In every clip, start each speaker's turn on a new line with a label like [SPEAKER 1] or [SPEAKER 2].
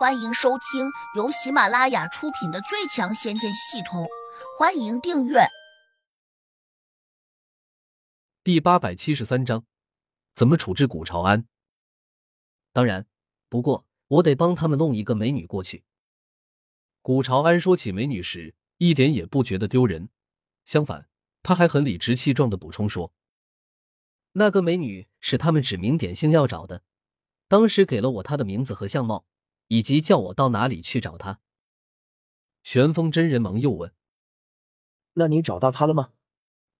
[SPEAKER 1] 欢迎收听由喜马拉雅出品的《最强仙剑系统》，欢迎订阅。
[SPEAKER 2] 第八百七十三章，怎么处置古朝安？
[SPEAKER 3] 当然，不过我得帮他们弄一个美女过去。
[SPEAKER 2] 古朝安说起美女时，一点也不觉得丢人，相反，他还很理直气壮的补充说：“
[SPEAKER 3] 那个美女是他们指名点姓要找的，当时给了我她的名字和相貌。”以及叫我到哪里去找他？
[SPEAKER 2] 玄风真人忙又问：“
[SPEAKER 4] 那你找到他了吗？”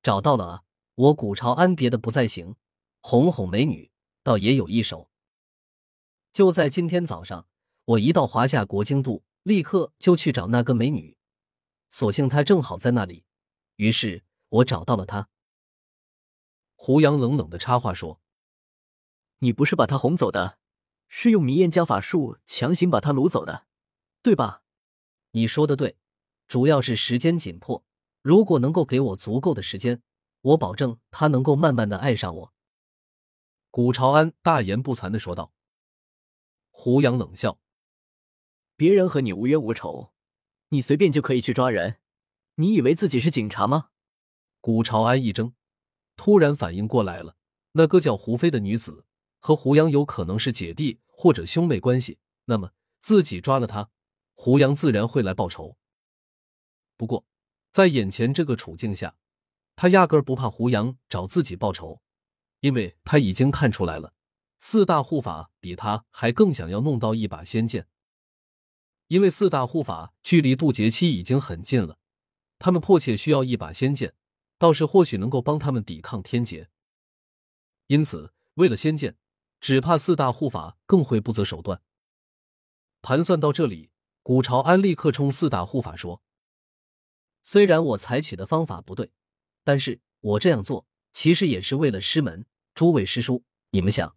[SPEAKER 3] 找到了啊！我古朝安别的不再行，哄哄美女倒也有一手。就在今天早上，我一到华夏国京都，立刻就去找那个美女，所幸她正好在那里，于是我找到了她。
[SPEAKER 2] 胡杨冷冷的插话说：“
[SPEAKER 4] 你不是把她哄走的？”是用迷焰将法术强行把他掳走的，对吧？
[SPEAKER 3] 你说的对，主要是时间紧迫。如果能够给我足够的时间，我保证他能够慢慢的爱上我。
[SPEAKER 2] 古朝安大言不惭的说道。胡杨冷笑：“
[SPEAKER 4] 别人和你无冤无仇，你随便就可以去抓人？你以为自己是警察吗？”
[SPEAKER 2] 古朝安一怔，突然反应过来了，那个叫胡飞的女子。和胡杨有可能是姐弟或者兄妹关系，那么自己抓了他，胡杨自然会来报仇。不过，在眼前这个处境下，他压根儿不怕胡杨找自己报仇，因为他已经看出来了，四大护法比他还更想要弄到一把仙剑。因为四大护法距离渡劫期已经很近了，他们迫切需要一把仙剑，倒是或许能够帮他们抵抗天劫。因此，为了仙剑。只怕四大护法更会不择手段。盘算到这里，古朝安立刻冲四大护法说：“
[SPEAKER 3] 虽然我采取的方法不对，但是我这样做其实也是为了师门。诸位师叔，你们想，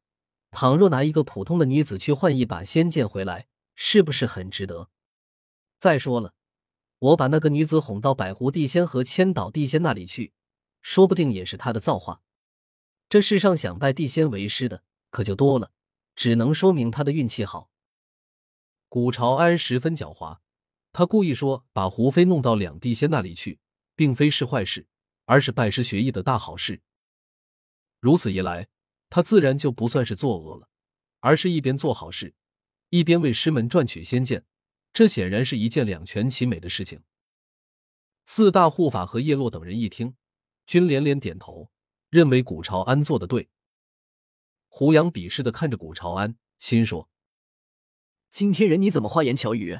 [SPEAKER 3] 倘若拿一个普通的女子去换一把仙剑回来，是不是很值得？再说了，我把那个女子哄到百湖地仙和千岛地仙那里去，说不定也是他的造化。这世上想拜地仙为师的。”可就多了，只能说明他的运气好。
[SPEAKER 2] 古朝安十分狡猾，他故意说把胡飞弄到两地仙那里去，并非是坏事，而是拜师学艺的大好事。如此一来，他自然就不算是作恶了，而是一边做好事，一边为师门赚取仙剑。这显然是一件两全其美的事情。四大护法和叶落等人一听，均连连点头，认为古朝安做的对。胡杨鄙视的看着古朝安，心说：“
[SPEAKER 4] 今天人你怎么花言巧语，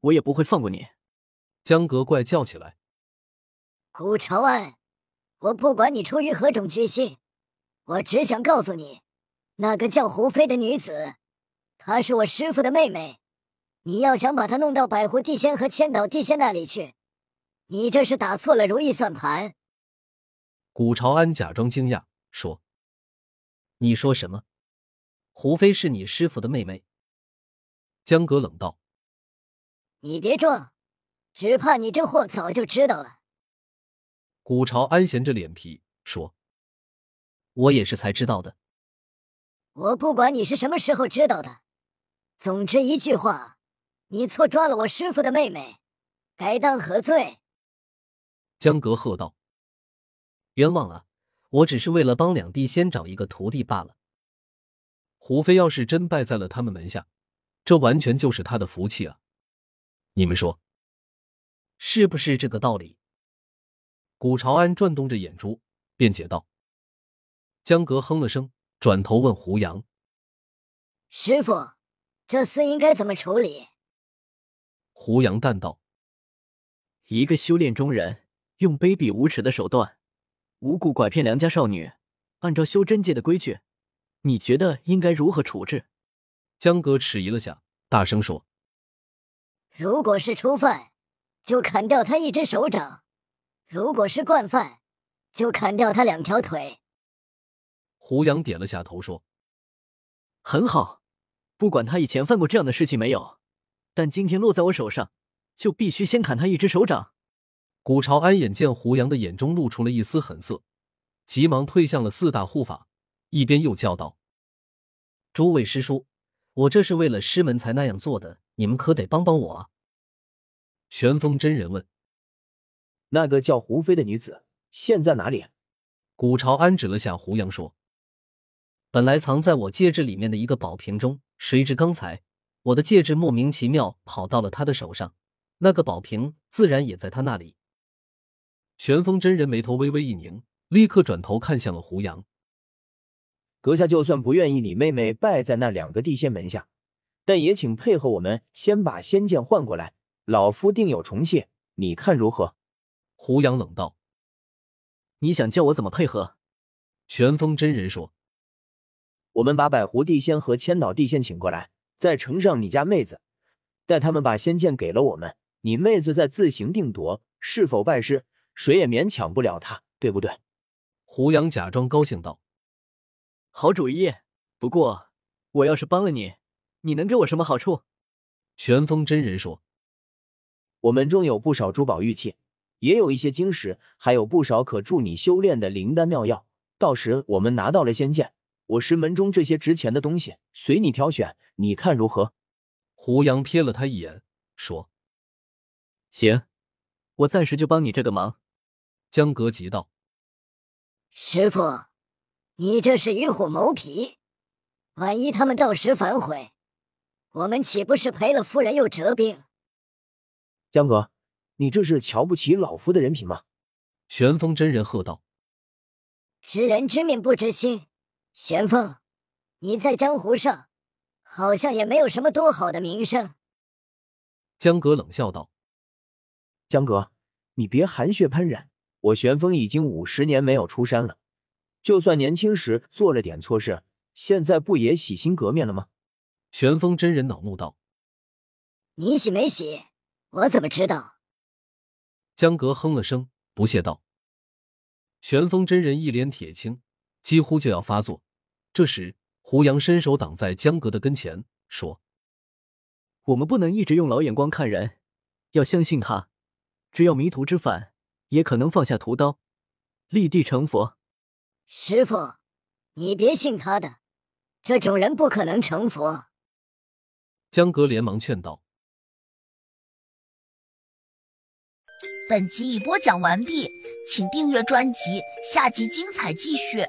[SPEAKER 4] 我也不会放过你。”
[SPEAKER 2] 江格怪叫起来：“
[SPEAKER 5] 古朝安，我不管你出于何种居心，我只想告诉你，那个叫胡飞的女子，她是我师傅的妹妹。你要想把她弄到百湖地仙和千岛地仙那里去，你这是打错了如意算盘。”
[SPEAKER 2] 古朝安假装惊讶说。
[SPEAKER 3] 你说什么？胡飞是你师傅的妹妹？
[SPEAKER 2] 江格冷道：“
[SPEAKER 5] 你别装，只怕你这货早就知道了。”
[SPEAKER 2] 古朝安闲着脸皮说：“
[SPEAKER 3] 我也是才知道的。
[SPEAKER 5] 我不管你是什么时候知道的，总之一句话，你错抓了我师傅的妹妹，该当何罪？”
[SPEAKER 2] 江格喝道：“
[SPEAKER 3] 冤枉啊！”我只是为了帮两弟先找一个徒弟罢了。
[SPEAKER 2] 胡飞要是真拜在了他们门下，这完全就是他的福气啊！你们说，
[SPEAKER 3] 是不是这个道理？
[SPEAKER 2] 古朝安转动着眼珠，辩解道。江格哼了声，转头问胡杨：“
[SPEAKER 5] 师傅，这厮应该怎么处理？”
[SPEAKER 2] 胡杨淡道：“
[SPEAKER 4] 一个修炼中人，用卑鄙无耻的手段。”无故拐骗良家少女，按照修真界的规矩，你觉得应该如何处置？
[SPEAKER 2] 江哥迟疑了下，大声说：“
[SPEAKER 5] 如果是初犯，就砍掉他一只手掌；如果是惯犯，就砍掉他两条腿。”
[SPEAKER 2] 胡杨点了下头说：“
[SPEAKER 4] 很好，不管他以前犯过这样的事情没有，但今天落在我手上，就必须先砍他一只手掌。”
[SPEAKER 2] 古朝安眼见胡杨的眼中露出了一丝狠色，急忙退向了四大护法，一边又叫道：“
[SPEAKER 3] 诸位师叔，我这是为了师门才那样做的，你们可得帮帮我啊！
[SPEAKER 2] 玄风真人问：“
[SPEAKER 6] 那个叫胡飞的女子现在哪里？”
[SPEAKER 2] 古朝安指了下胡杨说：“
[SPEAKER 3] 本来藏在我戒指里面的一个宝瓶中，谁知刚才我的戒指莫名其妙跑到了他的手上，那个宝瓶自然也在他那里。”
[SPEAKER 2] 玄风真人眉头微微一拧，立刻转头看向了胡杨。
[SPEAKER 6] 阁下就算不愿意你妹妹拜在那两个地仙门下，但也请配合我们先把仙剑换过来，老夫定有重谢，你看如何？
[SPEAKER 2] 胡杨冷道：“
[SPEAKER 4] 你想叫我怎么配合？”
[SPEAKER 2] 玄风真人说：“
[SPEAKER 6] 我们把百狐地仙和千岛地仙请过来，再呈上你家妹子，待他们把仙剑给了我们，你妹子再自行定夺是否拜师，谁也勉强不了他，对不对？”
[SPEAKER 2] 胡杨假装高兴道。
[SPEAKER 4] 好主意，不过我要是帮了你，你能给我什么好处？
[SPEAKER 2] 玄风真人说：“
[SPEAKER 6] 我们中有不少珠宝玉器，也有一些晶石，还有不少可助你修炼的灵丹妙药。到时我们拿到了仙剑，我师门中这些值钱的东西随你挑选，你看如何？”
[SPEAKER 2] 胡杨瞥了他一眼，说：“
[SPEAKER 4] 行，我暂时就帮你这个忙。”
[SPEAKER 2] 江格急道：“
[SPEAKER 5] 师傅。”你这是与虎谋皮，万一他们到时反悔，我们岂不是赔了夫人又折兵？
[SPEAKER 6] 江格，你这是瞧不起老夫的人品吗？
[SPEAKER 2] 玄风真人喝道：“
[SPEAKER 5] 知人知面不知心，玄风，你在江湖上好像也没有什么多好的名声。”
[SPEAKER 2] 江格冷笑道：“
[SPEAKER 6] 江格，你别含血喷人，我玄风已经五十年没有出山了。”就算年轻时做了点错事，现在不也洗心革面了吗？
[SPEAKER 2] 玄风真人恼怒道：“
[SPEAKER 5] 你洗没洗？我怎么知道？”
[SPEAKER 2] 江格哼了声，不屑道：“玄风真人一脸铁青，几乎就要发作。这时，胡杨伸手挡在江格的跟前，说：‘
[SPEAKER 4] 我们不能一直用老眼光看人，要相信他。只要迷途知返，也可能放下屠刀，立地成佛。’”
[SPEAKER 5] 师傅，你别信他的，这种人不可能成佛。
[SPEAKER 2] 江格连忙劝道：“
[SPEAKER 1] 本集已播讲完毕，请订阅专辑，下集精彩继续。”